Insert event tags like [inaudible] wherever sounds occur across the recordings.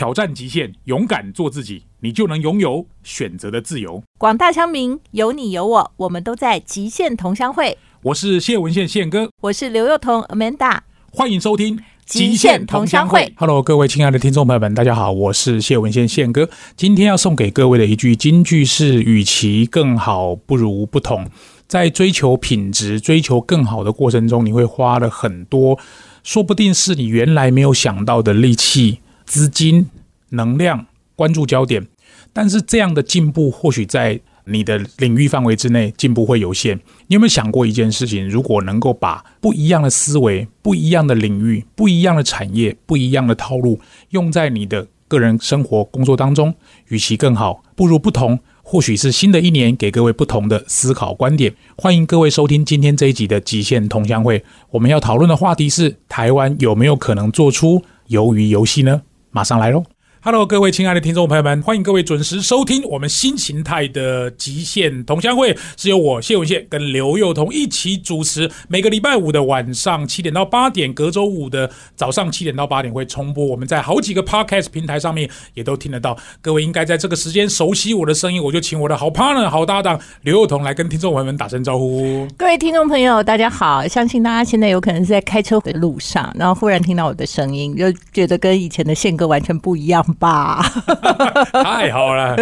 挑战极限，勇敢做自己，你就能拥有选择的自由。广大乡民，有你有我，我们都在极限同乡会。我是谢文宪宪哥，我是刘幼彤 Amanda，欢迎收听《极限同乡会》。Hello，各位亲爱的听众朋友们，大家好，我是谢文宪宪哥。今天要送给各位的一句金句是：与其更好，不如不同。在追求品质、追求更好的过程中，你会花了很多，说不定是你原来没有想到的力气、资金、能量、关注焦点。但是这样的进步，或许在你的领域范围之内进步会有限。你有没有想过一件事情？如果能够把不一样的思维、不一样的领域、不一样的产业、不一样的套路用在你的个人生活、工作当中，与其更好，不如不同。或许是新的一年给各位不同的思考观点。欢迎各位收听今天这一集的极限同乡会。我们要讨论的话题是：台湾有没有可能做出鱿鱼游戏呢？马上来喽！Hello，各位亲爱的听众朋友们，欢迎各位准时收听我们新形态的极限同乡会，是由我谢文宪跟刘幼彤一起主持。每个礼拜五的晚上七点到八点，隔周五的早上七点到八点会重播。我们在好几个 Podcast 平台上面也都听得到。各位应该在这个时间熟悉我的声音，我就请我的好 partner、好搭档刘幼彤来跟听众朋友们打声招呼。各位听众朋友，大家好！相信大家现在有可能是在开车的路上，然后忽然听到我的声音，就觉得跟以前的宪哥完全不一样吧？[laughs] 太好了！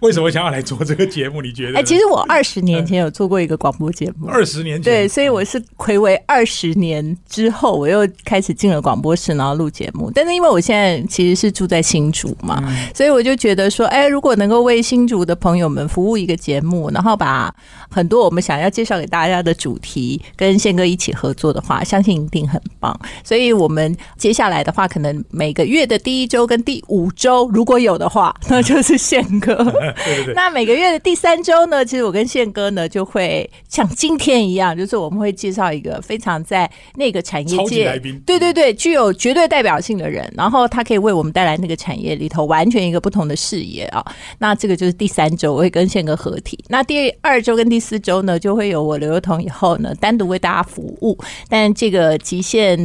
为什么想要来做这个节目？你觉得？哎，其实我二十年前有做过一个广播节目，二十年前对，所以我是暌违二十年之后，我又开始进了广播室，然后录节目。但是因为我现在其实是住在新竹嘛，所以我就觉得说，哎，如果能够为新竹的朋友们服务一个节目，然后把很多我们想要介绍给大家的主题跟宪哥一起合作的话，相信一定很棒。所以我们接下来的话，可能每个月的第一周跟第五周，如果有的话，[laughs] 那就是宪哥。[laughs] 对对对。那每个月的第三周呢，其实我跟宪哥呢就会像今天一样，就是我们会介绍一个非常在那个产业界来宾，对对对，具有绝对代表性的人，然后他可以为我们带来那个产业里头完全一个不同的视野啊。那这个就是第三周，我会跟宪哥合体。那第二周跟第四周呢，就会有我刘幼彤以后呢单独为大家服务。但这个极限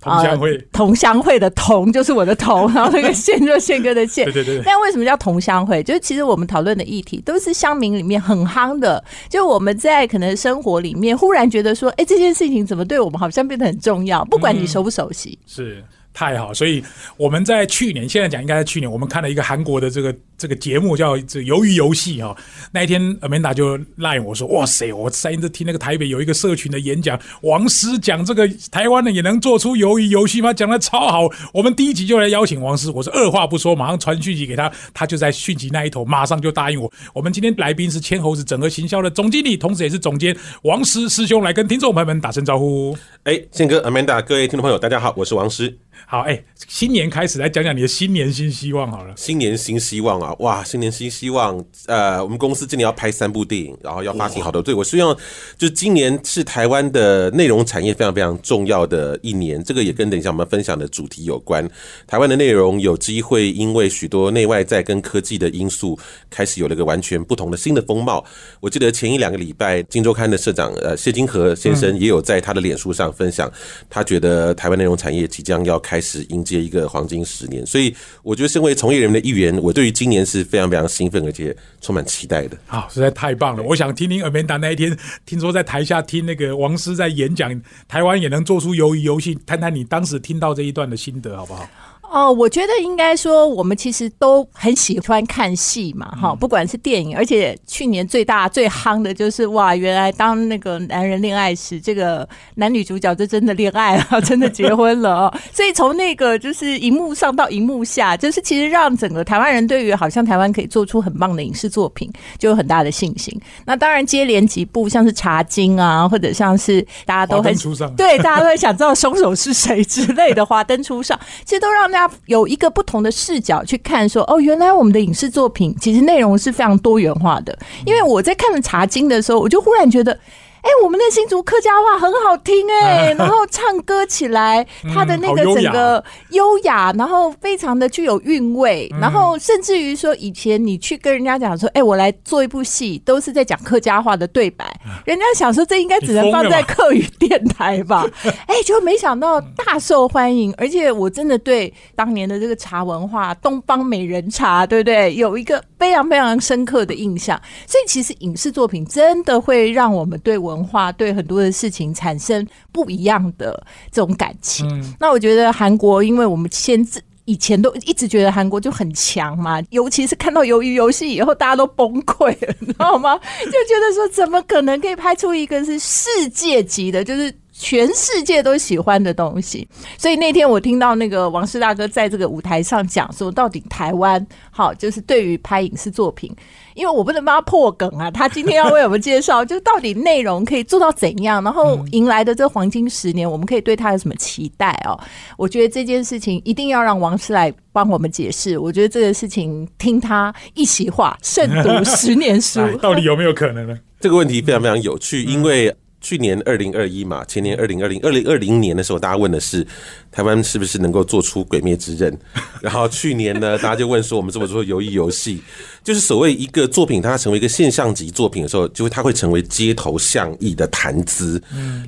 同乡会同乡会的同就是我的同，然后那个宪就是宪哥的宪对。对对对。但为什么叫同乡会？就是其实我们讨论的议题都是乡民里面很夯的，就我们在可能生活里面忽然觉得说，哎，这件事情怎么对我们好像变得很重要，不管你熟不熟悉。是太好，所以我们在去年，现在讲应该在去年，我们看了一个韩国的这个这个节目叫《这鱿鱼游戏》哈。那一天，Amanda 就赖我说：“哇塞，我上一次听那个台北有一个社群的演讲，王师讲这个台湾的也能做出鱿鱼游戏吗？讲的超好。我们第一集就来邀请王师，我是二话不说，马上传讯息给他，他就在讯息那一头马上就答应我。我们今天来宾是千猴子整合行销的总经理，同时也是总监王师师兄，来跟听众朋友们打声招呼。哎，宪哥、Amanda，各位听众朋友，大家好，我是王师。好，哎、新年开始来讲讲你的新年新希望好了。新年新希望啊！哇，新年新希望。呃，我们公司今年要拍三部电影，然后要发行好多。对我希望，就今年是台湾的内容产业非常非常重要的一年。这个也跟等一下我们分享的主题有关。台湾的内容有机会因为许多内外在跟科技的因素，开始有了个完全不同的新的风貌。我记得前一两个礼拜，《金周刊》的社长呃谢金河先生也有在他的脸书上分享，他觉得台湾内容产业即将要开始迎接一个黄金十年。所以，我觉得身为从业人员的一员，我对于今年是非常非常兴奋，而且充满期待的。好，实在太棒了！我想听听 Amanda 那一天，听说在台下听那个王师在演讲，台湾也能做出鱿鱼游戏，谈谈你当时听到这一段的心得，好不好？哦，我觉得应该说，我们其实都很喜欢看戏嘛，哈、不管是电影，而且去年最大最夯的就是哇，原来当那个男人恋爱时，这个男女主角就真的恋爱了，[laughs] 真的结婚了哦。所以从那个就是荧幕上到荧幕下，就是其实让整个台湾人对于好像台湾可以做出很棒的影视作品，就有很大的信心。那当然接连几部像是《茶经》啊，或者像是大家都很对，大家都会想知道凶手是谁之类的，华灯初上，其实都让大家有一个不同的视角去看说，哦，原来我们的影视作品其实内容是非常多元化的。因为我在看《茶经》的时候，我就忽然觉得。哎、我们的新竹客家话很好听哎、[laughs] 然后唱歌起来，他的那个整个优雅，然后非常的具有韵味，然后甚至于说，以前你去跟人家讲说，哎、我来做一部戏，都是在讲客家话的对白，人家想说这应该只能放在客语电台吧？[laughs] 哎、就没想到大受欢迎，而且我真的对当年的这个茶文化，东方美人茶，对不对？有一个非常非常深刻的印象。所以其实影视作品真的会让我们对文化、对很多的事情产生不一样的这种感情。嗯那我觉得韩国，因为我们先自以前都一直觉得韩国就很强嘛，尤其是看到《鱿鱼游戏》以后，大家都崩溃了，你知道吗？就觉得说，怎么可能可以拍出一个是世界级的，就是全世界都喜欢的东西？所以那天我听到那个王师大哥在这个舞台上讲说，到底台湾好，就是对于拍影视作品，因为我不能帮他破梗啊，他今天要为我们介绍，[laughs] 就到底内容可以做到怎样，然后迎来的这黄金十年，我们可以对他有什么期待哦？我觉得这件事情一定要让王师来帮我们解释。我觉得这个事情听他一席话，胜读十年书。[laughs] 哎到底有没有可能呢？这个问题非常非常有趣，因为去年二零二一嘛，前年二零二零二零二零年的时候，大家问的是台湾是不是能够做出《鬼灭之刃》，然后去年呢，大家就问说我们怎么做游艺游戏，就是所谓一个作品它成为一个现象级作品的时候，就会它会成为街头巷议的谈资。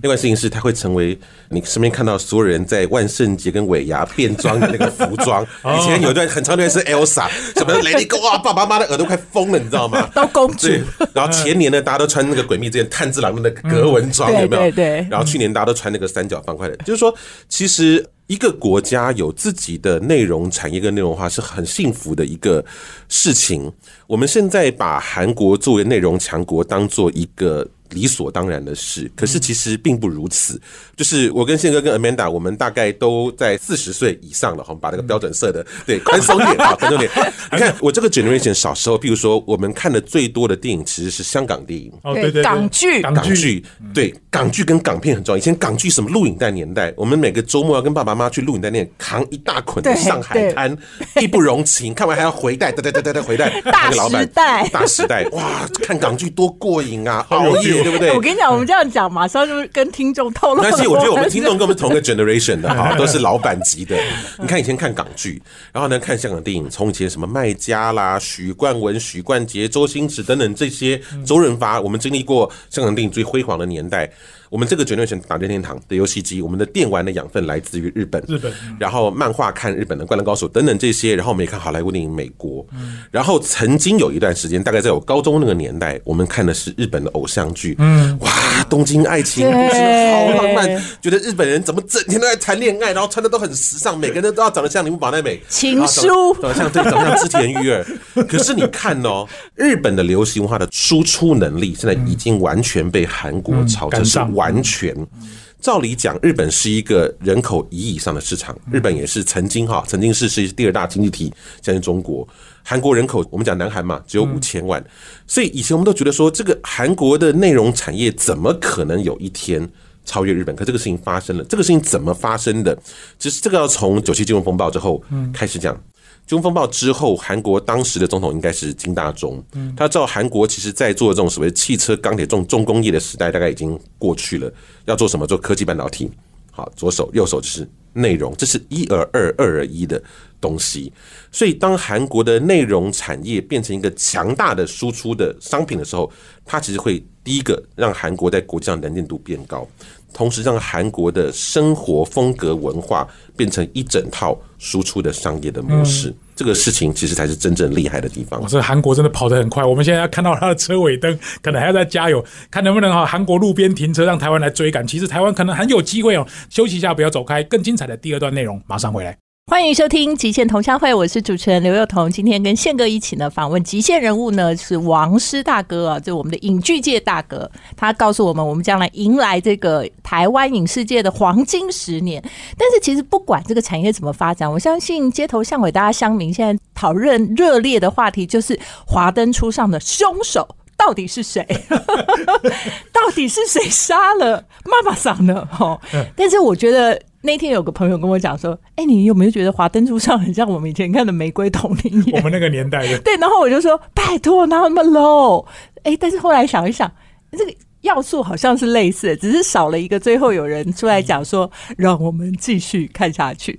另外事情是它会成为你身边看到所有人在万圣节跟尾牙变装的那个服装。[laughs] 以前有一段很长一段是 Elsa，什么 Lady Go 哇，爸爸妈妈的耳朵快疯了，你知道吗？都公主对，然后前年呢，大家都穿那个鬼灭之刃炭治郎的那个格纹装，嗯有没有？对对对然后去年大家都穿那个三角方块的，就是说，其实一个国家有自己的内容产业跟内容化是很幸福的一个事情。我们现在把韩国作为内容强国当做一个。理所当然的事，可是其实并不如此。就是我跟宪哥跟 Amanda，我们大概都在四十岁以上了，哈，我们把这个标准设的对宽松点啊，宽松点。[laughs] 你看我这个 generation 小时候，譬如说我们看的最多的电影其实是香港电影，哦，对对对，港剧港港剧，对港剧跟港片很重要。以前港剧什么录影带年代，我们每个周末要跟爸爸妈妈去录影带店扛一大捆的《上海滩》，义不容情。看完还要回带，对对对对对，回带。大那个老板时代大时代，哇，看港剧多过瘾啊！熬夜对不对？我跟你讲，我们这样讲，马上就跟听众透露了。但是我觉得我们听众跟我们同个 [laughs] generation 的哈，都是老板级的。[laughs] 你看以前看港剧，然后呢看香港电影，从以前什么麦家啦、许冠文、许冠杰、周星驰等等这些，周润发，我们经历过香港电影最辉煌的年代。我们这个 generation 打任天堂的游戏机，我们的电玩的养分来自于日本，日本。嗯然后漫画看日本的《灌篮高手》等等这些，然后我们也看好莱坞电影美国，然后曾经有一段时间，大概在我高中那个年代，我们看的是日本的偶像剧，嗯，哇，东京爱情故事好浪漫，觉得日本人怎么整天都在谈恋爱，然后穿的都很时尚，每个人都要长得像铃木保奈美，情书。长得像对，长得像织田裕二。可是你看哦，日本的流行文化的输出能力，现在已经完全被韩国超车，是赶上完全。照理讲，日本是一个人口一亿以上的市场，日本也是曾经哈，曾经是是第二大经济体，现在中国。韩国人口我们讲南韩嘛，只有五千万，所以以前我们都觉得说，这个韩国的内容产业怎么可能有一天超越日本？可这个事情发生了，这个事情怎么发生的？其实这个要从九七金融风暴之后开始讲。军风暴之后，韩国当时的总统应该是金大中。他知道韩国其实在做这种所谓汽车、钢铁这种重工业的时代，大概已经过去了。要做什么？做科技半导体。好，左手右手就是内容，这是一而二、二而一的东西。所以，当韩国的内容产业变成一个强大的输出的商品的时候，它其实会第一个让韩国在国际上能见度变高，同时让韩国的生活风格文化变成一整套输出的商业的模式。这个事情其实才是真正厉害的地方我说韩国真的跑得很快。我们现在要看到它的车尾灯，可能还要再加油，看能不能哈韩国路边停车让台湾来追赶。其实台湾可能很有机会哦。休息一下，不要走开，更精彩的第二段内容马上回来。欢迎收听《极限同乡会》，我是主持人刘幼彤。今天跟宪哥一起呢访问极限人物呢是王师大哥啊，就我们的影剧界大哥。他告诉我们，我们将来迎来这个台湾影视界的黄金十年。但是其实不管这个产业怎么发展，我相信街头巷尾大家乡民现在讨论热烈的话题就是华灯初上的凶手。到底是谁？[laughs] 到底是谁杀了妈妈桑呢？哦，但是我觉得那天有个朋友跟我讲说：“哎、你有没有觉得《华灯初上》很像我们以前看的《玫瑰童林》我们那个年代的，对，然后我就说：“拜托，哪有那么 low？” 哎、但是后来想一想，这个要素好像是类似的，只是少了一个最后有人出来讲说，让我们继续看下去。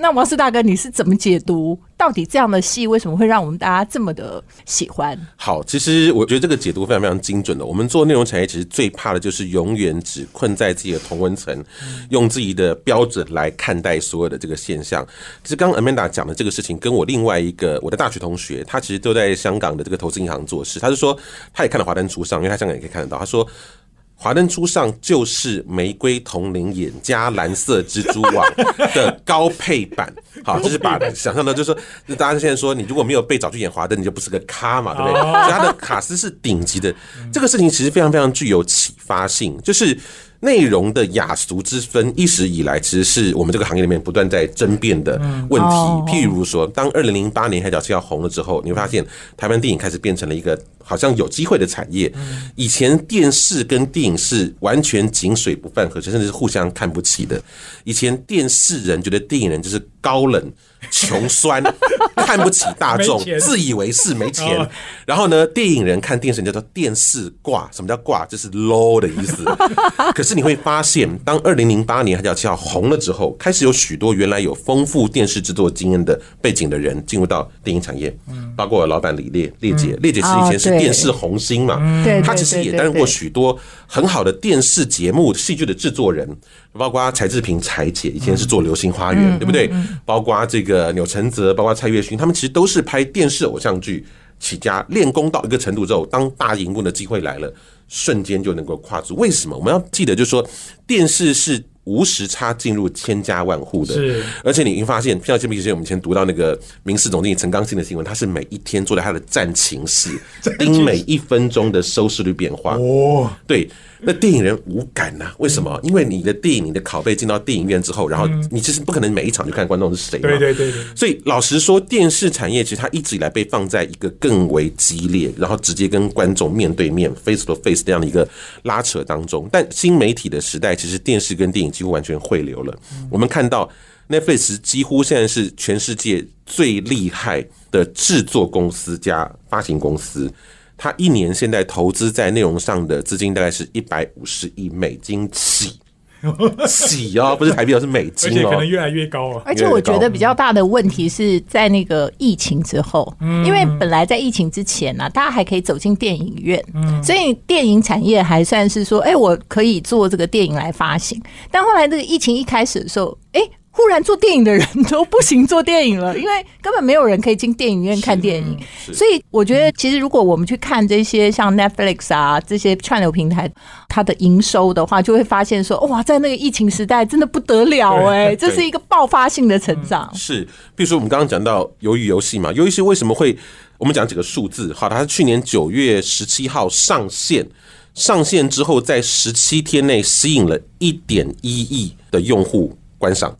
那王思大哥，你是怎么解读？到底这样的戏为什么会让我们大家这么的喜欢？好，其实我觉得这个解读非常非常精准的。我们做内容产业，其实最怕的就是永远只困在自己的同温层，用自己的标准来看待所有的这个现象。其实刚刚 Amanda 讲的这个事情，跟我另外一个我的大学同学，他其实都在香港的这个投资银行做事。他是说，他也看了《华灯初上》，因为他香港也可以看得到。他说。华灯初上就是玫瑰铜铃眼加蓝色蜘蛛网的高配版，[laughs] 好，就是把想象的，就是说，大家现在说，你如果没有被找去演华灯，你就不是个咖嘛，对不对？所以他的卡斯是顶级的，这个事情其实非常非常具有启发性，就是。内容的雅俗之分，一直以来其实是我们这个行业里面不断在争辩的问题。譬如说，当二零零八年《海角七号》红了之后，你会发现台湾电影开始变成了一个好像有机会的产业。以前电视跟电影是完全井水不犯河水，甚至是互相看不起的。以前电视人觉得电影人就是高冷。[laughs] 穷酸，看不起大众，自以为是，没钱。然后呢，电影人看电视人叫做电视挂，什么叫挂？就是 low 的意思。[laughs] 可是你会发现，当二零零八年《海角七号》红了之后，开始有许多原来有丰富电视制作经验的背景的人进入到电影产业，包括老板李烈、烈姐。烈姐其实以前是电视红星嘛，他其实也担任过许多很好的电视节目、戏剧的制作人。包括柴智屏、柴姐以前是做《流星花园》，对不对？包括这个钮承泽，包括蔡岳勋，他们其实都是拍电视偶像剧起家，练功到一个程度之后，当大荧幕的机会来了，瞬间就能够跨足。为什么？我们要记得，就是说电视是无时差进入千家万户的，是。而且你会发现，像这笔之前我们以前读到那个民事总经理陈刚性的新闻，他是每一天坐在他的 [laughs] 战情室，盯每一分钟的收视率变化。哦，对。那电影人无感呐？为什么？因为你的电影，你的拷贝进到电影院之后，然后你其实不可能每一场就看观众是谁嘛。对对对。所以老实说，电视产业其实它一直以来被放在一个更为激烈，然后直接跟观众面对面 face to face 这样的一个拉扯当中。但新媒体的时代，其实电视跟电影几乎完全汇流了。我们看到 Netflix 几乎现在是全世界最厉害的制作公司加发行公司。它一年现在投资在内容上的资金大概是一百五十亿美金起，起哦，不是台币，而是美金哦，而且可能越来越高啊。而且我觉得比较大的问题是在那个疫情之后，因为本来在疫情之前呢，大家还可以走进电影院，所以电影产业还算是说，哎，我可以做这个电影来发行。但后来这个疫情一开始的时候，哎。忽然做电影的人都不行做电影了，因为根本没有人可以进电影院看电影。所以我觉得，其实如果我们去看这些像 Netflix 啊这些串流平台，它的营收的话，就会发现说，哇，在那个疫情时代真的不得了哎，这是一个爆发性的成长。是，比如说我们刚刚讲到鱿鱼游戏嘛，鱿鱼游戏为什么会？我们讲几个数字，好，它是去年九月十七号上线，上线之后在十七天内吸引了一点一亿的用户观赏。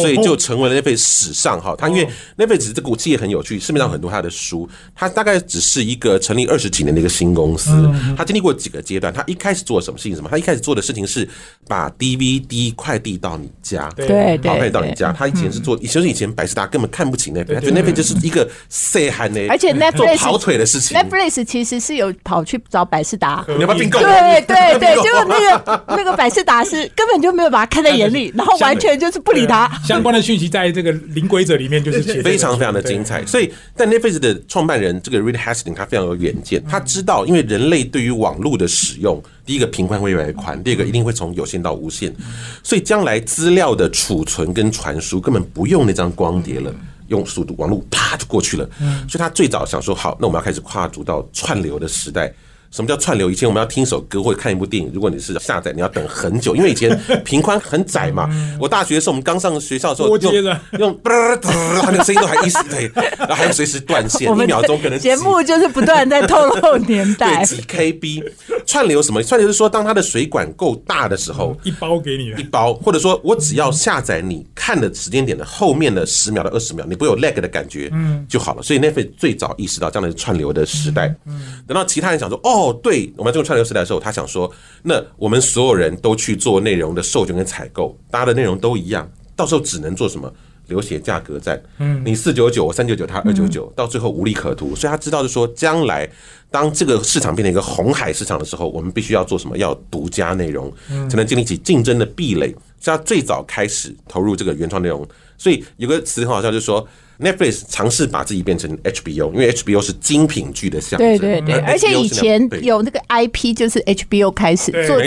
所以就成为了 Netflix 史上哈，他因为 Netflix 这股企业很有趣，市面上很多他的书，他大概只是一个成立二十几年的一个新公司，他经历过几个阶段。他一开始做什么事情？什么？他一开始做的事情是把 DVD 快递到你家，对对，快递到你家。他以前是做，其实以前百事达根本看不起 Netflix，Netflix 就是一个 say 喊的，而且 Netflix 跑腿的事情。Netflix 其实是有跑去找百事达，你要不要并购？对对对，结果 [laughs] 那个那个百事达是根本就没有把他看在眼里，[laughs] 然后完全就是不理他。相关的。讯息在这个零规则里面就是非常非常的精彩，所以但 Netflix 的创办人这个 Reed Hastings 他非常有远见，他知道因为人类对于网络的使用，第一个频宽会越来越宽，第二个一定会从有线到无线，所以将来资料的储存跟传输根本不用那张光碟了，用速度网络啪就过去了，所以他最早想说好，那我们要开始跨足到串流的时代。什么叫串流？以前我们要听一首歌或者看一部电影，如果你是下载，你要等很久，因为以前频宽很窄嘛。我大学的时候，我们刚上学校的时候，用用，它那个声音都还一时对，然后还要随时断线，一秒钟可能。节目就是不断在透露年代。对，几 KB 串流什么？串流是说，当它的水管够大的时候，一包给你一包，或者说我只要下载你看的时间点的后面的十秒到二十秒，你不有 lag 的感觉，嗯，就好了。所以 Netflix 最早意识到这样的串流的时代。嗯，等到其他人想说，哦。哦，对，我们进入串流时代的时候，他想说，那我们所有人都去做内容的授权跟采购，大家的内容都一样，到时候只能做什么流血价格战。嗯，你四九九，我三九九，他二九九，到最后无利可图。所以他知道，就说将来当这个市场变成一个红海市场的时候，我们必须要做什么？要独家内容，才能建立起竞争的壁垒。所以他最早开始投入这个原创内容。所以有个词很好笑，就是说 Netflix 尝试把自己变成 HBO，因为 HBO 是精品剧的象征。对对对，而且以前有那个 IP 就是 HBO 开始做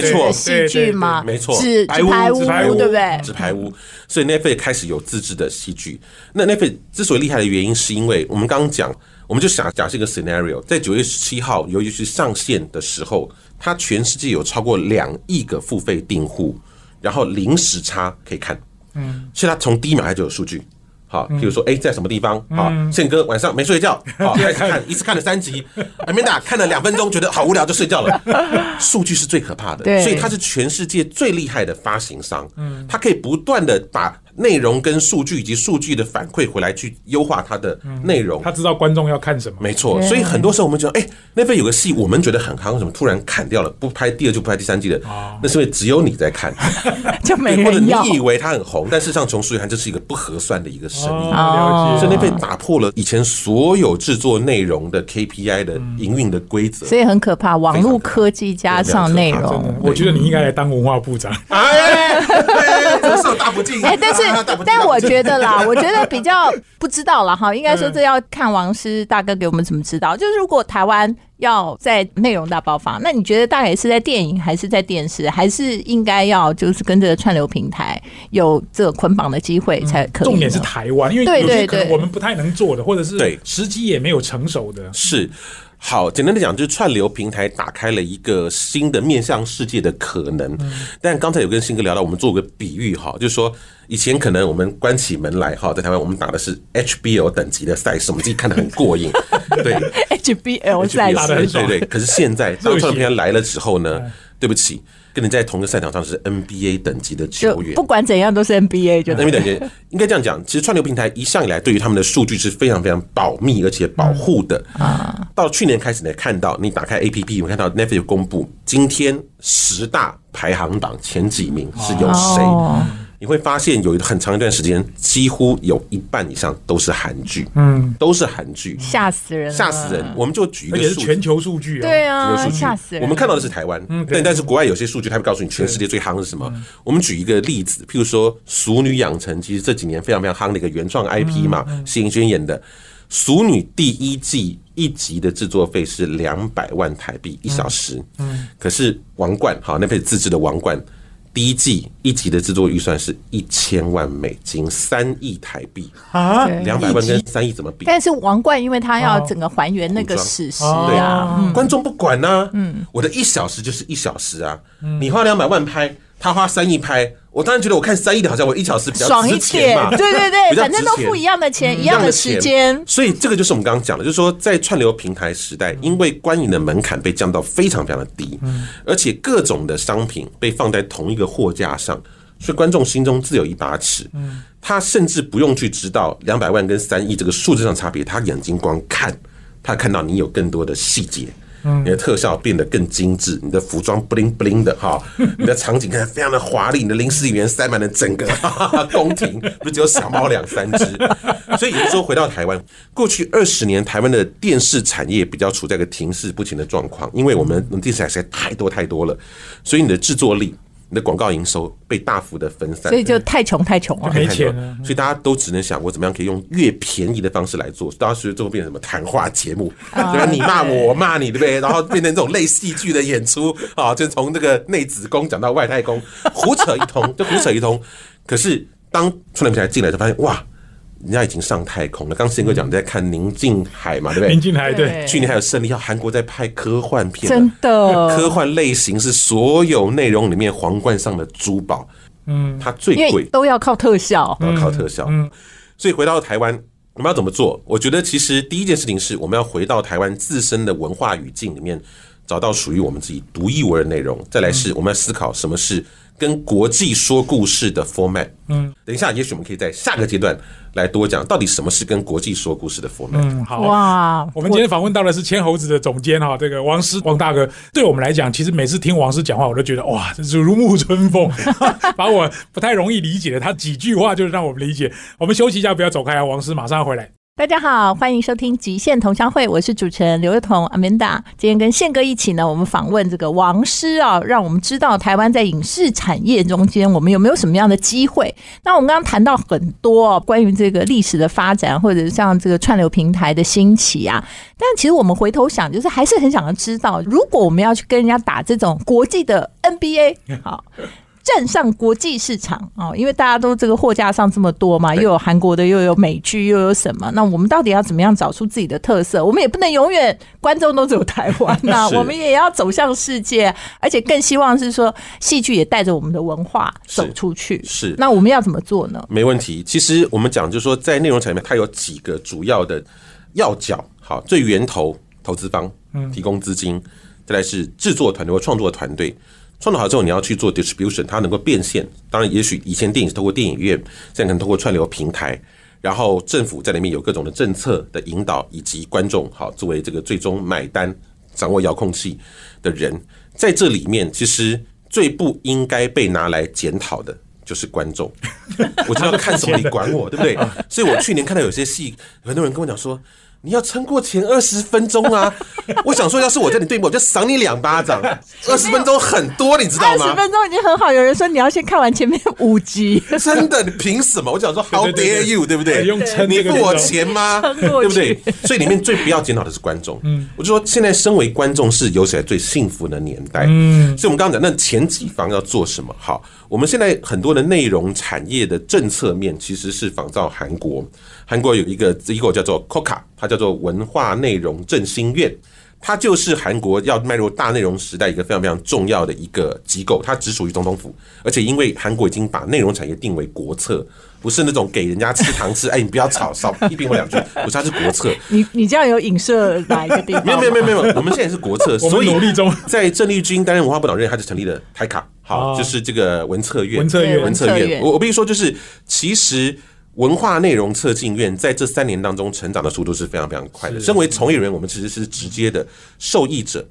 剧嘛，没错。纸牌屋，纸牌屋对不对？纸牌屋，所以 Netflix 开始有自制的戏剧。那 Netflix 之所以厉害的原因，是因为我们刚刚讲，我们就想假设一个 scenario，在九月十七号，由于是上线的时候，它全世界有超过两亿个付费订户，然后零时差可以看，嗯，所以它从第一秒开始就有数据。好，譬如说，哎、在什么地方？好，宪哥晚上没睡觉，[laughs] 好，开始看，一次看了三集，Amanda 看了两分钟，觉得好无聊就睡觉了。[laughs] 数据是最可怕的，所以它是全世界最厉害的发行商，嗯，它可以不断的把内容跟数据以及数据的反馈回来去优化它的内容。他知道观众要看什么。没错，所以很多时候我们觉得，哎、那边有个戏，我们觉得很夯，为什么突然砍掉了，不拍第二就不拍第三季了？那是因为只有你在看，[laughs] 就没对或者人。你以为它很红，但事实上从数据看，这是一个不合算的一个生意。所以那被打破了以前所有制作内容的 KPI 的营运的规则。所以很可怕，网络科技加上内容，我觉得你应该来当文化部长。哎，不敬。哎，但是但我觉得啦，[laughs] 我觉得比较不知道了哈，应该说这要看王师大哥给我们怎么指导。就是如果台湾要在内容大爆发，那你觉得大概是在电影，还是在电视，还是应该要就是跟这个串流平台有这个捆绑的机会才可以呢？重点是台湾，因为对有些对对可能我们不太能做的，或者是对时机也没有成熟的。是。好，简单的讲，就是串流平台打开了一个新的面向世界的可能。但刚才有跟新哥聊到，我们做个比喻哈，就是说以前可能我们关起门来哈，在台湾我们打的是 HBO 等级的赛事，我们自己看得很过瘾。[laughs] 对 HBL 赛事对对。可是现在 [laughs] 当串流平台来了之后呢，对不起，跟你在同一个赛场上是 NBA 等级的球员不。管怎样都是 NBA [laughs] 就对 NBA 等级应该这样讲，其实串流平台一向以来对于他们的数据是非常非常保密而且保护的 [laughs] 啊。到去年开始呢，看到你打开 APP，我看到 Netflix 有公布今天十大排行榜前几名是有谁。哦你会发现有很长一段时间，几乎有一半以上都是韩剧，嗯，都是韩剧，吓死人了，吓死人。我们就举一而个全球数据哦。对有啊，吓死人！我们看到的是台湾，嗯但但是国外有些数据，它会告诉你全世界最夯是什么。我们举一个例子，譬如说《熟女养成》，其实这几年非常非常夯的一个原创 IP 嘛，谢盈萱演的《熟女》第一季一集的制作费是两百万台币一小时，嗯，可是《王冠》好那辈自制的《王冠》。第一季一集的制作预算是一千万美金，三亿台币，啊，两百万跟三亿怎么比？但是王冠，因为他要哦。整个还原那个史实对啊，嗯。观众不管呐、嗯，我的一小时就是一小时啊，你花两百万拍，他花三亿拍，我当然觉得我看三亿的好像我一小时比较爽一点 [laughs] 嘛，，对对对，反正都付一样的钱，嗯。一样的时间，所以这个就是我们刚刚讲的，就是说在串流平台时代，因为观影的门槛被降到非常非常的低，而且各种的商品被放在同一个货架上，所以观众心中自有一把尺。他甚至不用去知道两百万跟三亿这个数字上差别，他眼睛光看，他看到你有更多的细节。你的特效变得更精致，你的服装 bling bling 的哈，[laughs] 你的场景看起来非常的华丽，你的临时演员塞满了整个哈哈哈宫廷，不是只有小猫两三只。[laughs] 所以也就是说，回到台湾，过去二十年台湾的电视产业比较处在一个停滞不前的状况，因为我们电视台实在太多太多了，所以你的制作力、你的广告营收被大幅的分散所。以就太穷太穷了。没钱了所以大家都只能想我怎么样可以用越便宜的方式来做，大家所以最后变成什么谈话节目，啊对吧？你骂我，我骂你，对不对？[laughs] 然后变成这种类戏剧的演出啊，就从那个内子宫讲到外太空，胡扯一通，就胡扯一通。可是当串流平台进来，就发现哇，人家已经上太空了。刚宪哥讲在看宁静海嘛，对不对？宁静海对，去年还有胜利号，韩国在拍科幻片啊，真的科幻类型是所有内容里面皇冠上的珠宝，嗯，它最贵，都要靠特效，都要靠特效。嗯所以回到台湾，我们要怎么做？我觉得其实第一件事情是我们要回到台湾自身的文化语境里面，找到属于我们自己独一无二的内容。再来是我们要思考什么是跟国际说故事的 format。嗯，等一下，也许我们可以在下个阶段来多讲，到底什么是跟国际说故事的 format。嗯，好。哇，我们今天访问到的是千猴子的总监哈，这个王师王大哥。对我们来讲，其实每次听王师讲话，我都觉得哇，真是如沐春风，[laughs] 把我不太容易理解的他几句话，就让我们理解。我们休息一下，不要走开啊，王师马上要回来。大家好，欢迎收听《极限同乡会》，我是主持人刘幼彤 Amanda。今天跟宪哥一起呢，我们访问这个王师啊，让我们知道台湾在影视产业中间，我们有没有什么样的机会？那我们刚刚谈到很多关于这个历史的发展，或者像这个串流平台的兴起啊。但其实我们回头想，就是还是很想要知道，如果我们要去跟人家打这种国际的 NBA，好。站上国际市场啊，因为大家都这个货架上这么多嘛，又有韩国的，又有美剧，又有什么？那我们到底要怎么样找出自己的特色？我们也不能永远观众都只有台湾 [laughs] 呐，我们也要走向世界，而且更希望是说戏剧也带着我们的文化走出去。是，那我们要怎么做呢？没问题。其实我们讲，就是说在内容产业，它有几个主要的要角。好，最源头投资方提供资金，再来是制作团队或创作团队。创作好之后，你要去做 distribution，它能够变现。当然，也许以前电影是透过电影院，现在可能通过串流平台。然后政府在里面有各种的政策的引导，以及观众好作为这个最终买单、掌握遥控器的人，在这里面其实最不应该被拿来检讨的就是观众。[laughs] 我就要看什么，你管我，对不对？所以我去年看到有些戏，很多人跟我讲说。你要撑过前二十分钟啊！[laughs] 我想说，要是我在你对面，我就赏你两巴掌。[laughs] 二十分钟很多，你知道吗？二十分钟已经很好。有人说你要先看完前面五集，真的？你凭什么？我想说，How dare you？对不对？你付我钱吗？对不对？所以里面最不要检讨的是观众。嗯，我就说，现在身为观众是有史以来最幸福的年代。嗯，所以我们刚刚讲，那前几方要做什么？好，我们现在很多的内容产业的政策面其实是仿照韩国。韩国有一个机构叫做 Coca，它叫做文化内容振兴院，它就是韩国要迈入大内容时代一个非常非常重要的一个机构，它只属于总统府，而且因为韩国已经把内容产业定为国策，不是那种给人家吃糖吃，哎，你不要吵，[laughs] 少批评我两句，不是，它是国策。你你这样有影射哪一个地方？[laughs] 没有没有没有没有，我们现在是国策，所以努力中，在郑丽君担任文化部长任，他就成立了台卡，好，就是这个文策院，文策院，文策院。我我必须说，就是其实。文化内容策进院在这三年当中成长的速度是非常非常快的。身为从业人员，我们其实是直接的受益者。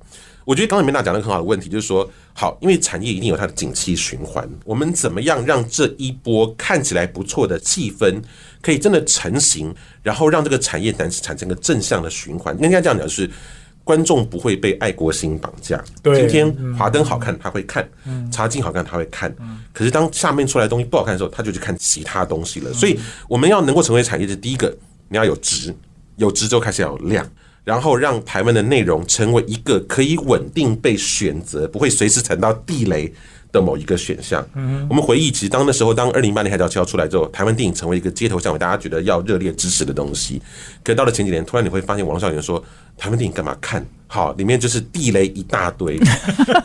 我觉得刚才梅娜讲的很好的问题，就是说，好，因为产业一定有它的景气循环，我们怎么样让这一波看起来不错的气氛可以真的成型，然后让这个产业产产生个正向的循环？应该这样讲是。观众不会被爱国心绑架。今天华灯好看，他会看；茶经好看，他会看。可是当下面出来的东西不好看的时候，他就去看其他东西了。所以我们要能够成为产业，的第一个，你要有值，有值之后开始要有量，然后让台湾的内容成为一个可以稳定被选择，不会随时踩到地雷。的某一个选项，我们回忆，其实当那时候，当二零八年海角七号出来之后，台湾电影成为一个街头巷尾，大家觉得要热烈支持的东西。可到了前几年，突然你会发现，网络上有人说，台湾电影干嘛看好？里面就是地雷一大堆，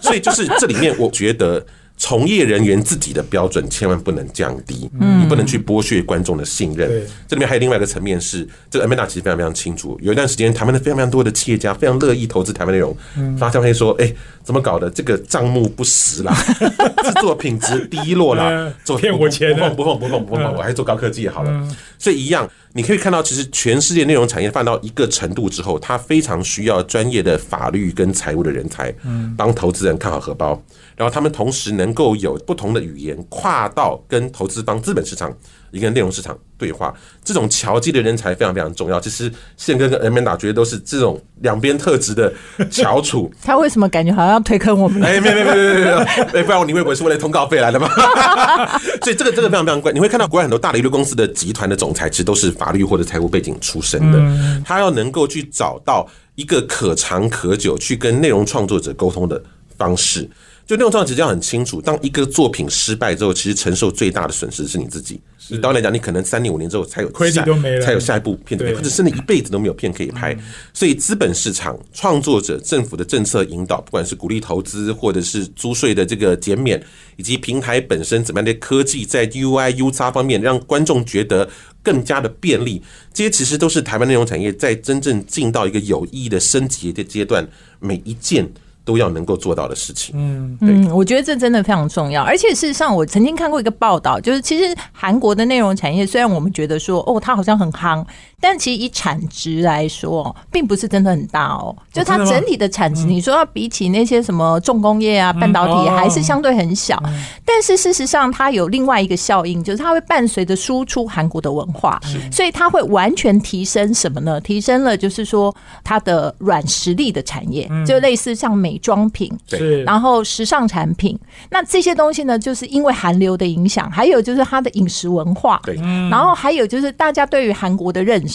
所以就是这里面，我觉得。从业人员自己的标准千万不能降低，你不能去剥削观众的信任。这里面还有另外一个层面是，这个 Amanda 其实非常非常清楚。有一段时间，台湾的非常非常多的企业家非常乐意投资台湾内容，发消息说：“哎，怎么搞的？这个账目不实啦，[laughs] 制作品质低落啦，做骗我钱，不放不放不放不放，我还做高科技好了。”所以一样，你可以看到，其实全世界内容产业放到一个程度之后，它非常需要专业的法律跟财务的人才，帮投资人看好荷包。然后他们同时能够有不同的语言跨到跟投资方资本市场一个内容市场对话，这种桥接的人才非常非常重要。其实宪哥跟 Amanda 觉得都是这种两边特质的翘楚。他为什么感觉好像要推坑我们？哎，没没没没没没，哎，不然你以为我是为了通告费来的吗？所以这个这个非常非常怪。你会看到国外很多大的娱乐公司的集团的总裁，其实都是法律或者财务背景出身的。他要能够去找到一个可长可久去跟内容创作者沟通的方式。就那种状况，其实要很清楚。当一个作品失败之后，其实承受最大的损失是你自己。以导演来讲，你可能三年五年之后才有下才有下一部片子，或者甚至一辈子都没有片可以拍。所以，资本市场、创作者、政府的政策引导，不管是鼓励投资，或者是租税的这个减免，以及平台本身怎么样的科技在 UI、U 叉方面让观众觉得更加的便利，这些其实都是台湾内容产业在真正进到一个有意义的升级的阶段，每一件。都要能够做到的事情。嗯，嗯，我觉得这真的非常重要，而且事实上，我曾经看过一个报道，就是其实韩国的内容产业，虽然我们觉得说哦，它好像很夯，但其实以产值来说，并不是真的很大哦。就它整体的产值，你说要比起那些什么重工业啊、半导体，哦还是相对很小。但是事实上，它有另外一个效应，就是它会伴随着输出韩国的文化，所以它会完全提升什么呢？提升了就是说它的软实力的产业，就类似像美妆品。对。是，然后时尚产品，那这些东西呢，就是因为韩流的影响，还有就是它的饮食文化，对。然后还有就是大家对于韩国的认识，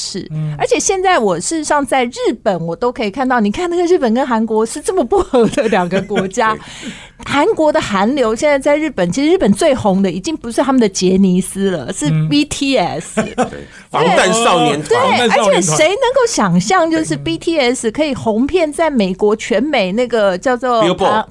而且现在我事实上在日本，我都可以看到，你看那个日本跟韩国是这么不合的两个国家，[laughs] 韩国的韩流现在在日本，其实日本最红的已经不是他们的杰尼斯了，是 BTS。[laughs] 对，防弹少年团。对，而且弹少年团。谁能够想象，就是 BTS 可以红遍在美国全美那个叫做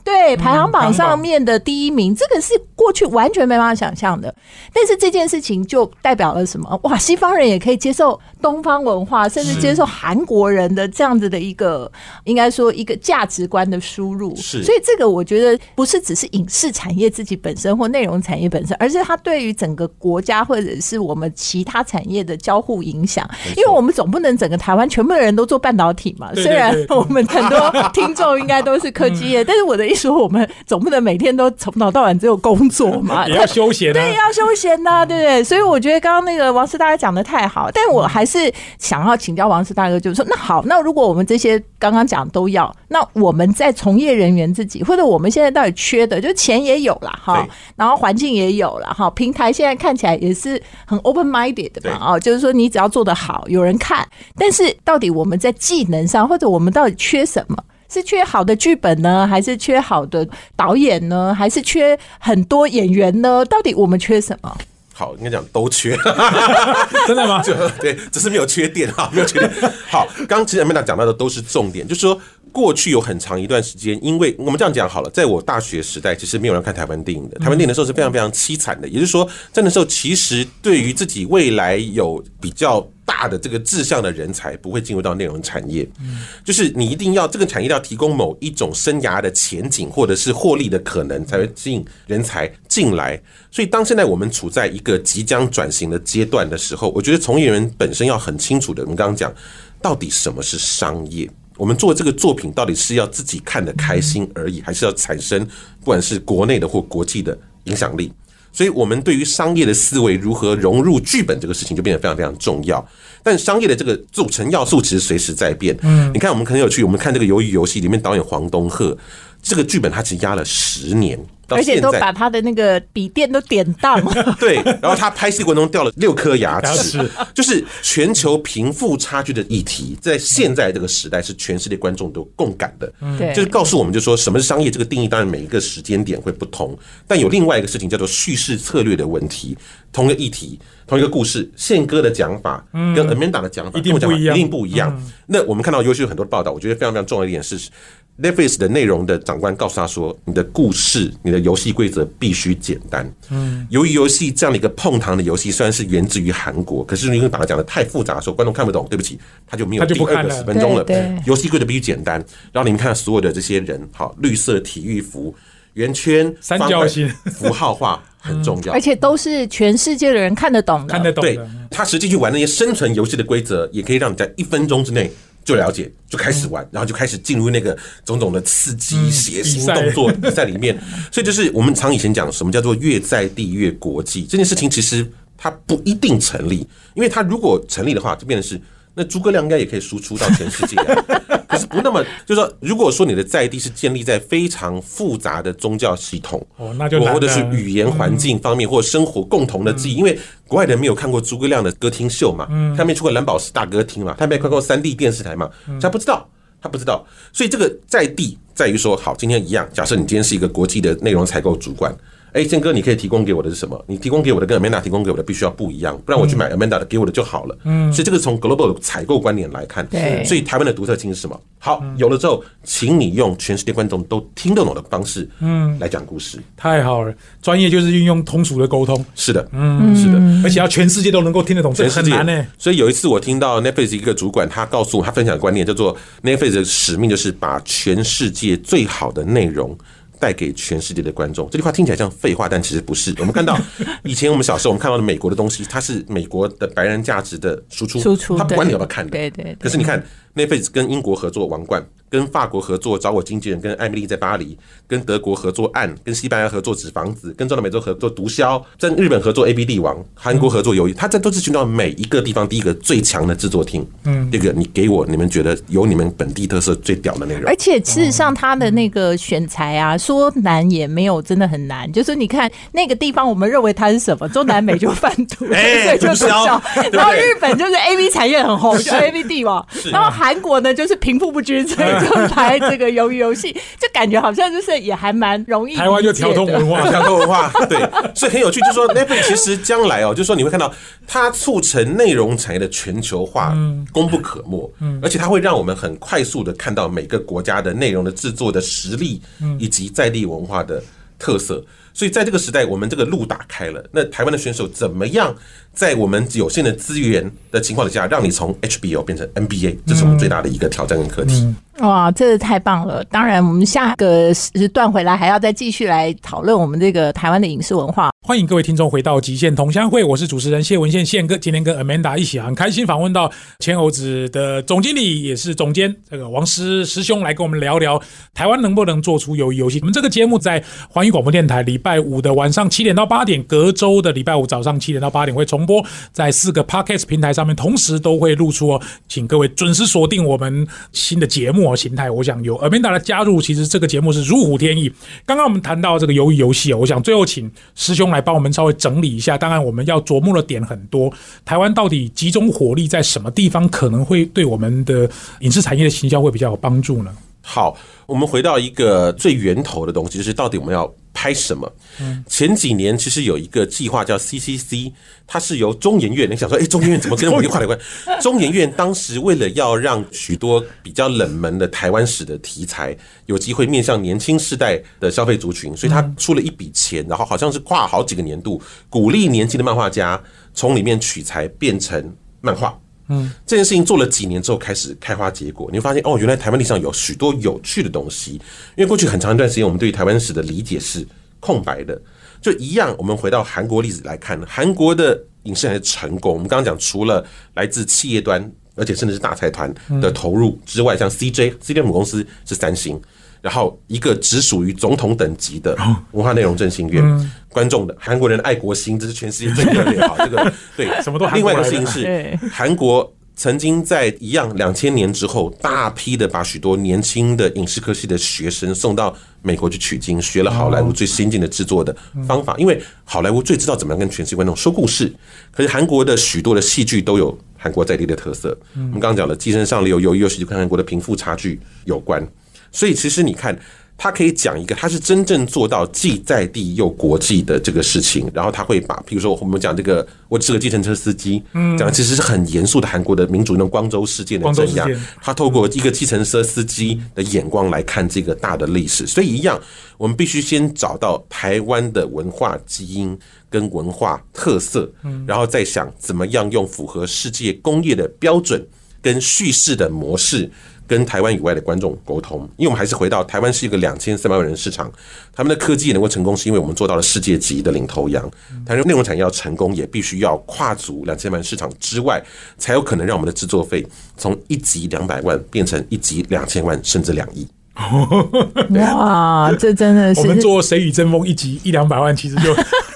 对排行榜排行榜上面的第一名，这个是过去完全没办法想象的。但是这件事情就代表了什么？哇，西方人也可以接受东方文化，甚至接受韩国人的这样子的一个，应该说一个价值观的输入。是所以这个我觉得不是只是影视产业自己本身或内容产业本身，而是它对于整个国家或者是我们其他产业的交互影响。因为我们总不能整个台湾全部的人都做半导体嘛，对对虽然 [laughs] 我们很多听众应该都是科技业，[laughs] 但是我的意思说，我们总不能每天都从早到晚只有工作嘛，也要休闲啊。对，要休闲呐、对不对？所以我觉得刚刚那个王师大家讲的太好，但我还是想要请教王石大哥，就是说，那好，那如果我们这些刚刚讲都要，那我们在从业人员自己，或者我们现在到底缺的，就钱也有了哈，然后环境也有了哈，平台现在看起来也是很 open minded 的嘛，哦，就是说你只要做得好，有人看，但是到底我们在技能上，或者我们到底缺什么？是缺好的剧本呢，还是缺好的导演呢，还是缺很多演员呢？到底我们缺什么？好，应该讲都缺。[laughs] 真的吗？[laughs] 就对，只是没有缺电哈，没有缺电。好，刚刚其实 Amanda 讲到的都是重点，就是说过去有很长一段时间，因为我们这样讲好了，在我大学时代，其实没有人看台湾电影的，台湾电影的时候是非常非常凄惨的。也就是说，在那时候，其实对于自己未来有比较大的这个志向的人才，不会进入到内容产业。就是你一定要这个产业要提供某一种生涯的前景，或者是获利的可能，才会吸引人才进来。所以，当现在我们处在一个即将转型的阶段的时候，我觉得从业人员本身要很清楚的，我们刚刚讲，到底什么是商业？我们做这个作品到底是要自己看得开心而已，还是要产生不管是国内的或国际的影响力？所以，我们对于商业的思维如何融入剧本这个事情，就变得非常非常重要。但商业的这个组成要素其实随时在变。嗯，你看，我们很有趣，我们看这个《鱿鱼游戏》里面导演黄东赫，这个剧本他其实压了十年，而且都把他的那个笔电都点当了。[laughs] 对，然后他拍戏过程中掉了六颗牙牙齿齿，就是全球贫富差距的议题，在现在这个时代是全世界观众都共感的。对，就是告诉我们，就说什么是商业这个定义，当然每一个时间点会不同，但有另外一个事情叫做叙事策略的问题。同一个议题，同一个故事，宪哥的讲法跟 Amanda 的讲法一定跟我讲法不一样一定不一样。那我们看到优秀很多报道，我觉得非常非常重要的一点是。Netflix 的内容的长官告诉他说：“你的故事、你的游戏规则必须简单。嗯，由于游戏这样的一个碰糖的游戏，虽然是源自于韩国，可是因为把它讲的太复杂的时候，观众看不懂，对不起，他就没有他就第二个不看了十分钟了。游戏规则必须简单。然后你们看所有的这些人，好，绿色体育服、圆圈、三角形符号化很重要而。且都是全世界的人看得懂的。看得懂对。他实际去玩那些生存游戏的规则，也可以让你在一分钟之内就了解，就开始玩，然后就开始进入那个种种的刺激、血腥动作比赛里面。所以就是我们常以前讲什么叫做越在地越国际这件事情，其实它不一定成立，因为它如果成立的话，就变成是。那诸葛亮应该也可以输出到全世界啊、[laughs] 可是不那么，就是说，如果说你的在地是建立在非常复杂的宗教系统，哦那就或者是语言环境方面，或者生活共同的记忆，因为国外人没有看过诸葛亮的歌厅秀嘛，他没出过蓝宝石大歌厅嘛，他没看过三 D 电视台嘛，他不知道。他不知道，所以这个在地在于说，好，今天一样，假设你今天是一个国际的内容采购主管，哎，建哥，你可以提供给我的是什么？你提供给我的跟 Amanda 提供给我的必须要不一样，不然我去买 Amanda 的给我的就好了。嗯，所以这个从 global 采购观点来看，对所以台湾的独特性是什么？好，有了之后，请你用全世界观众都听得懂的方式，嗯，来讲故事。太好了，专业就是运用通俗的沟通，是的，嗯，是的。而且要全世界都能够听得懂，这很难呢。所以有一次我听到 Netflix 一个主管，他告诉我，他分享的观念叫做 Netflix 的使命就是把全世界最好的内容。带给全世界的观众，这句话听起来像废话，但其实不是。我们看到 [laughs] 以前我们小时候我们看到的美国的东西，它是美国的白人价值的输出，输出它不管你要不要看的。对对对可是你看 Netflix 跟英国合作《王冠》，跟法国合作《找我经纪人》，跟艾米丽在巴黎，跟德国合作《案》，跟西班牙合作《纸房子》，跟中南美洲合作《毒枭》，跟日本合作《A B 帝王》，韩国合作《鱿鱼》，他这都是寻找每一个地方第一个最强的制作厅。嗯，这个你给我你们觉得有你们本地特色最屌的内容而。且事实上，他的那个选材啊，说难也没有真的很难。就是你看那个地方，我们认为它是什么，中南美就贩毒，[laughs] 哎对，就毒枭然后日本就是 A B 产业很红，就 A B 帝王。然后韩国呢，就是贫富不均，所以这个鱿鱼游戏，就感觉好像就是也还蛮容易。台湾就调通文化，[laughs] 调通文化，对，所以很有趣，就是说 [laughs] Netflix 其实将来哦，就是说你会看到它促成内容产业的全球化，功不可没，而且它会让我们很快速的看到每个国家的内容的制作的实力，以及在地文化的特色。所以在这个时代，我们这个路打开了，那台湾的选手怎么样在我们有限的资源的情况底下，让你从 HBO 变成 NBA，这是我们最大的一个挑战跟课题。哇，这个太棒了！当然，我们下个时段回来还要再继续来讨论我们这个台湾的影视文化。欢迎各位听众回到极限同乡会，我是主持人谢文宪宪哥。今天跟 Amanda 一起很开心访问到千猴子的总经理，也是总监这个王师师兄来跟我们聊聊台湾能不能做出鱿鱼游戏。我们这个节目在环宇广播电台礼拜五的晚上七点到八点，隔周的礼拜五早上七点到八点会重播，在四个 Podcast 平台上面同时都会露出哦，请各位准时锁定我们新的节目哦形态。我想有 Amanda 的加入，其实这个节目是如虎添翼。刚刚我们谈到这个鱿鱼游戏哦，我想最后请师兄来帮我们稍微整理一下。当然，我们要琢磨的点很多。台湾到底集中火力在什么地方，可能会对我们的影视产业的行销会比较有帮助呢？好，我们回到一个最源头的东西，就是到底我们要拍什么？前几年其实有一个计划叫 CCC，它是由中研院。你想说，哎、中研院怎么跟文化有关？[laughs] 中研院当时为了要让许多比较冷门的台湾史的题材有机会面向年轻世代的消费族群，所以他出了一笔钱，然后好像是跨好几个年度，鼓励年轻的漫画家从里面取材变成漫画。嗯，这件事情做了几年之后开始开花结果，你会发现哦，原来台湾历史上有许多有趣的东西。因为过去很长一段时间，我们对于台湾史的理解是空白的。就一样，我们回到韩国历史来看，韩国的影视产业成功，我们刚刚讲，除了来自企业端，而且甚至是大财团的投入之外，像 CJ，CJ 母公司是三星。然后一个只属于总统等级的文化内容振兴院，观众的韩国人的爱国心，这是全世界最热烈啊。[laughs] 这个对，什么都韩另外一个事情对是，韩国曾经在一样两千年之后，大批的把许多年轻的影视科系的学生送到美国去取经，学了好莱坞最先进的制作的方法。因为好莱坞最知道怎么样跟全世界观众说故事，可是韩国的许多的戏剧都有韩国在地的特色。我们刚刚讲了《寄生上流》，由于又是跟韩国的贫富差距有关。所以其实你看，他可以讲一个，他是真正做到既在地又国际的这个事情，然后他会把，譬如说我们讲这个，我是个计程车司机，嗯，讲的其实是很严肃的韩国的民主那种光州事件的光州镇压事件，他透过一个计程车司机的眼光来看这个大的历史，所以一样，我们必须先找到台湾的文化基因跟文化特色，然后再想怎么样用符合世界工业的标准跟叙事的模式。跟台湾以外的观众沟通，因为我们还是回到台湾是一个两千三百万人市场，他们的科技也能够成功，是因为我们做到了世界级的领头羊。台湾内容产业要成功，也必须要跨足两千万市场之外，才有可能让我们的制作费从一集两百万变成一集两千万，甚至两亿。[laughs] 哇，这真的是我们做《谁与争锋》一集一两百万，其实就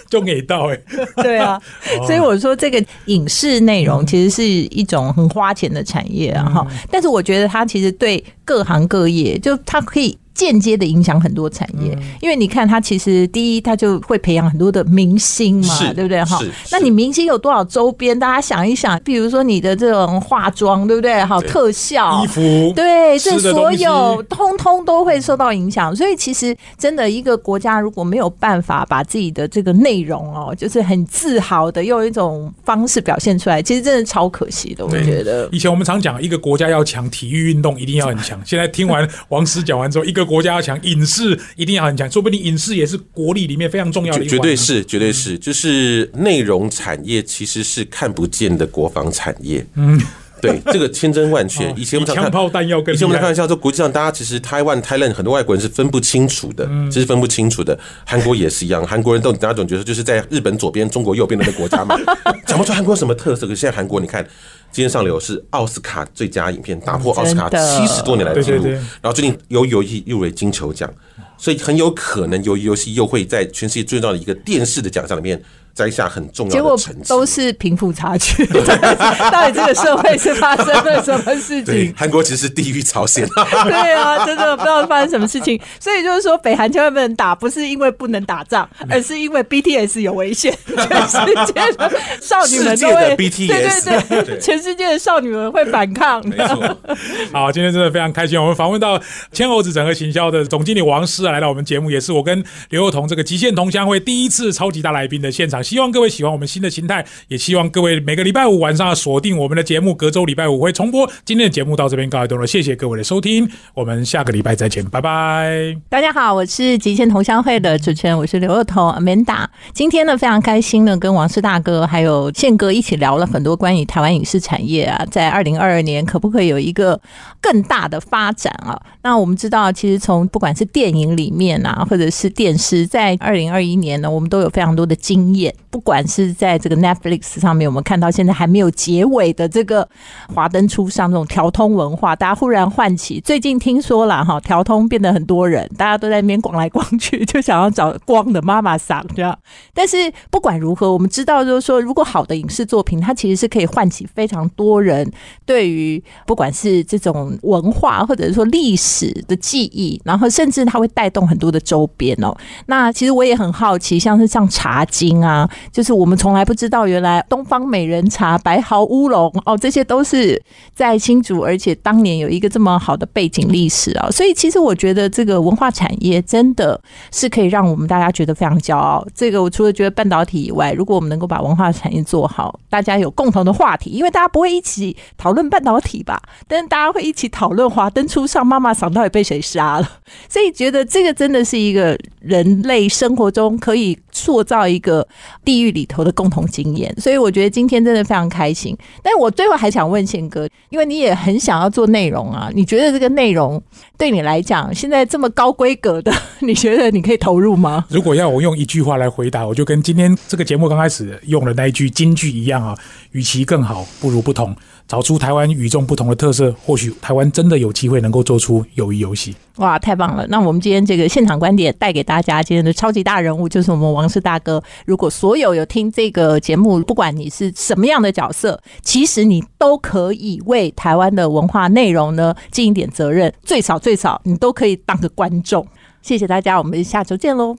就给到哎、[laughs] 对啊，[laughs] 所以我说这个影视内容其实是一种很花钱的产业啊哈。但是我觉得它其实对各行各业，就它可以间接的影响很多产业。因为你看，它其实第一，它就会培养很多的明星嘛，对不对？哈，那你明星有多少周边？大家想一想，比如说你的这种化妆，对不对？好，特效衣服，对，这所有通通都会受到影响。所以其实真的一个国家如果没有办法把自己的这个内容哦，就是很自豪的用一种方式表现出来，其实真的超可惜的。我觉得。以前我们常讲，一个国家要强，体育运动一定要很强。现在听完王师讲完之后，一个国家要强，影视一定要很强。说不定影视也是国力里面非常重要的一环。绝绝对是，绝对是，就是内容产业其实是看不见的国防产业。嗯，对，这个千真万确 [laughs] 哦。以前我们常看比枪炮弹药更以前我们厉害在开玩笑说，国际上大家其实台湾、台湾很多外国人是分不清楚的，嗯其实分不清楚的。韩国也是一样，韩国人都大家总觉得就是在日本左边、中国右边的那个国家嘛，[laughs] 讲不出韩国有什么特色。可是现在韩国，你看。今天上流是奥斯卡最佳影片，打破奥斯卡七十多年来的记录。然后最近由游戏入围金球奖，所以很有可能由于游戏又会在全世界最重要的一个电视的奖项里面摘下很重结果要的成绩。都是贫富差距，[laughs] 到底这个社会是发生了什么事情？韩国其实是地狱朝鲜。[laughs] 对啊，真的不知道发生什么事情。所以就是说，北韩千万不能打，不是因为不能打仗，而是因为 BTS 有危险，[laughs] 全世界的少女们都会 BTS 对对对，全世界的少女们会反抗。没错，好，今天真的非常开心，我们访问到千猴子整合行销的总经理王师啊，来到我们节目，也是我跟刘幼彤这个极限同乡会第一次超级大来宾的现场。希望各位喜欢我们新的形态，也希望各位每个礼拜五晚上锁定我们的节目，隔周礼拜五会重播。今天的节目到这边告一段落，谢谢各位的收听，我们下个礼拜再见，拜拜。大家好，我是极限同乡会的主持人，我是刘若彤 Amanda。今天呢，非常开心呢，跟王师大哥还有宪哥一起聊了很多关于台湾影视产业啊，在二零二二年可不可以有一个更大的发展啊？那我们知道，其实从不管是电影里面啊，或者是电视，在二零二一年呢，我们都有非常多的经验，不管是在这个 Netflix 上面，我们看到现在还没有结尾的这个华灯初上这种调通文化，大家忽然唤起。最近听说了哈，调通变得很多人，大家都在那边逛来逛去，就想要找光的妈妈桑这样。但是不管如何，我们知道就是说，如果好的影视作品，它其实是可以唤起非常多人对于不管是这种文化或者是说历史的记忆，然后甚至它会带动很多的周边哦。那其实我也很好奇，像是像茶经啊，就是我们从来不知道，原来东方美人茶、白毫乌龙哦，这些都是在新竹，而且当年有一个这么好的背景历史啊。所以其实我觉得这个文化产业真的是可以让我们大家觉得非常骄傲。这个我除了觉得半导体以外，如果我们能够把文化产业做好，大家有共同的话题，因为大家不会一起讨论半导体吧，但是大家会一起讨论华灯初上，妈妈桑到底被谁杀了。[laughs] 所以觉得这个真的是一个人类生活中可以塑造一个地狱里头的共同经验。所以我觉得今天真的非常开心。但是我最后还想问宪哥，因为你也很想要做内容啊，你觉得这个内容对你来讲，现在这么高规格的，[laughs] 你觉得你可以投入吗？如果要我用一句话来回答，我就跟今天这个节目刚开始用的那一句金句一样啊，与其更好，不如不同。找出台湾与众不同的特色，或许台湾真的有机会能够做出友谊游戏。哇，太棒了！那我们今天这个现场观点带给大家，今天的超级大人物就是我们王氏大哥。如果所有有听这个节目，不管你是什么样的角色，其实你都可以为台湾的文化内容呢尽一点责任，最少最少你都可以当个观众。谢谢大家，我们下周见喽。